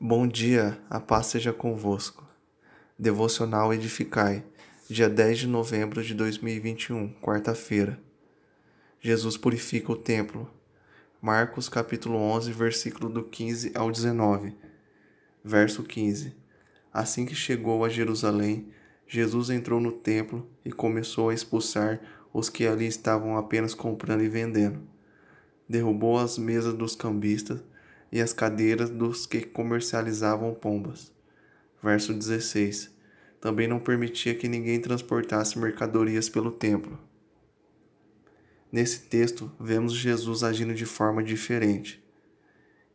Bom dia, a paz seja convosco. Devocional Edificai, dia 10 de novembro de 2021, quarta-feira. Jesus purifica o templo. Marcos capítulo 11, versículo do 15 ao 19. Verso 15. Assim que chegou a Jerusalém, Jesus entrou no templo e começou a expulsar os que ali estavam apenas comprando e vendendo. Derrubou as mesas dos cambistas e as cadeiras dos que comercializavam pombas. Verso 16. Também não permitia que ninguém transportasse mercadorias pelo templo. Nesse texto, vemos Jesus agindo de forma diferente.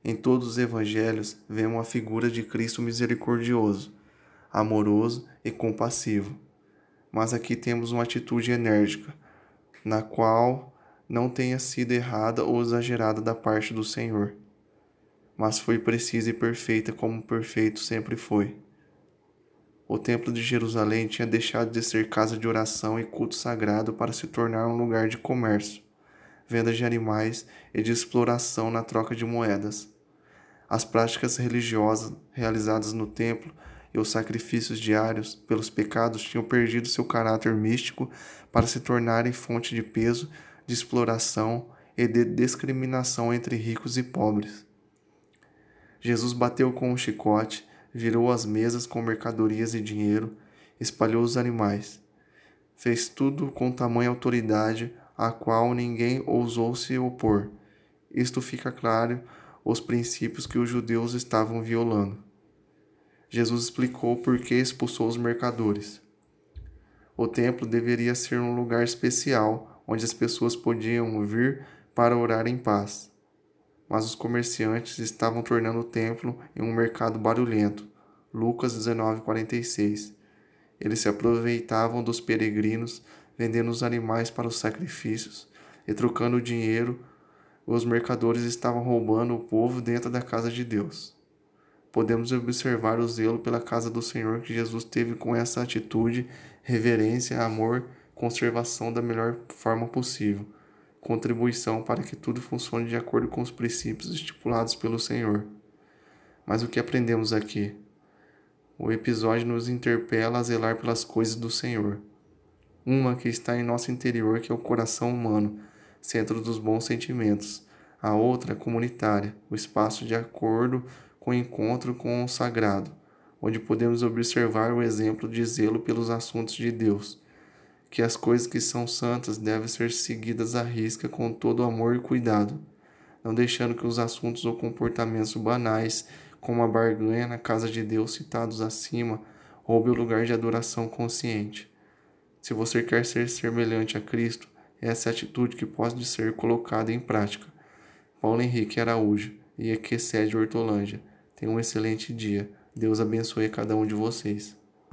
Em todos os evangelhos, vemos a figura de Cristo misericordioso, amoroso e compassivo. Mas aqui temos uma atitude enérgica, na qual não tenha sido errada ou exagerada da parte do Senhor mas foi precisa e perfeita como perfeito sempre foi. O Templo de Jerusalém tinha deixado de ser casa de oração e culto sagrado para se tornar um lugar de comércio, venda de animais e de exploração na troca de moedas. As práticas religiosas realizadas no templo e os sacrifícios diários pelos pecados tinham perdido seu caráter místico para se tornarem fonte de peso, de exploração e de discriminação entre ricos e pobres. Jesus bateu com um chicote, virou as mesas com mercadorias e dinheiro, espalhou os animais. Fez tudo com tamanha autoridade, a qual ninguém ousou se opor. Isto fica claro os princípios que os judeus estavam violando. Jesus explicou por que expulsou os mercadores. O templo deveria ser um lugar especial onde as pessoas podiam vir para orar em paz mas os comerciantes estavam tornando o templo em um mercado barulhento. Lucas 19:46. Eles se aproveitavam dos peregrinos, vendendo os animais para os sacrifícios e trocando o dinheiro. Os mercadores estavam roubando o povo dentro da casa de Deus. Podemos observar o zelo pela casa do Senhor que Jesus teve com essa atitude, reverência, amor, conservação da melhor forma possível contribuição para que tudo funcione de acordo com os princípios estipulados pelo Senhor. Mas o que aprendemos aqui? O episódio nos interpela a zelar pelas coisas do Senhor. Uma que está em nosso interior, que é o coração humano, centro dos bons sentimentos. A outra, comunitária, o espaço de acordo com o encontro com o sagrado, onde podemos observar o exemplo de zelo pelos assuntos de Deus que as coisas que são santas devem ser seguidas à risca com todo amor e cuidado, não deixando que os assuntos ou comportamentos banais, como a barganha na casa de Deus citados acima, roube o lugar de adoração consciente. Se você quer ser semelhante a Cristo, essa é a atitude que pode ser colocada em prática. Paulo Henrique Araújo e Equecede Hortolândia. Tenha um excelente dia. Deus abençoe cada um de vocês.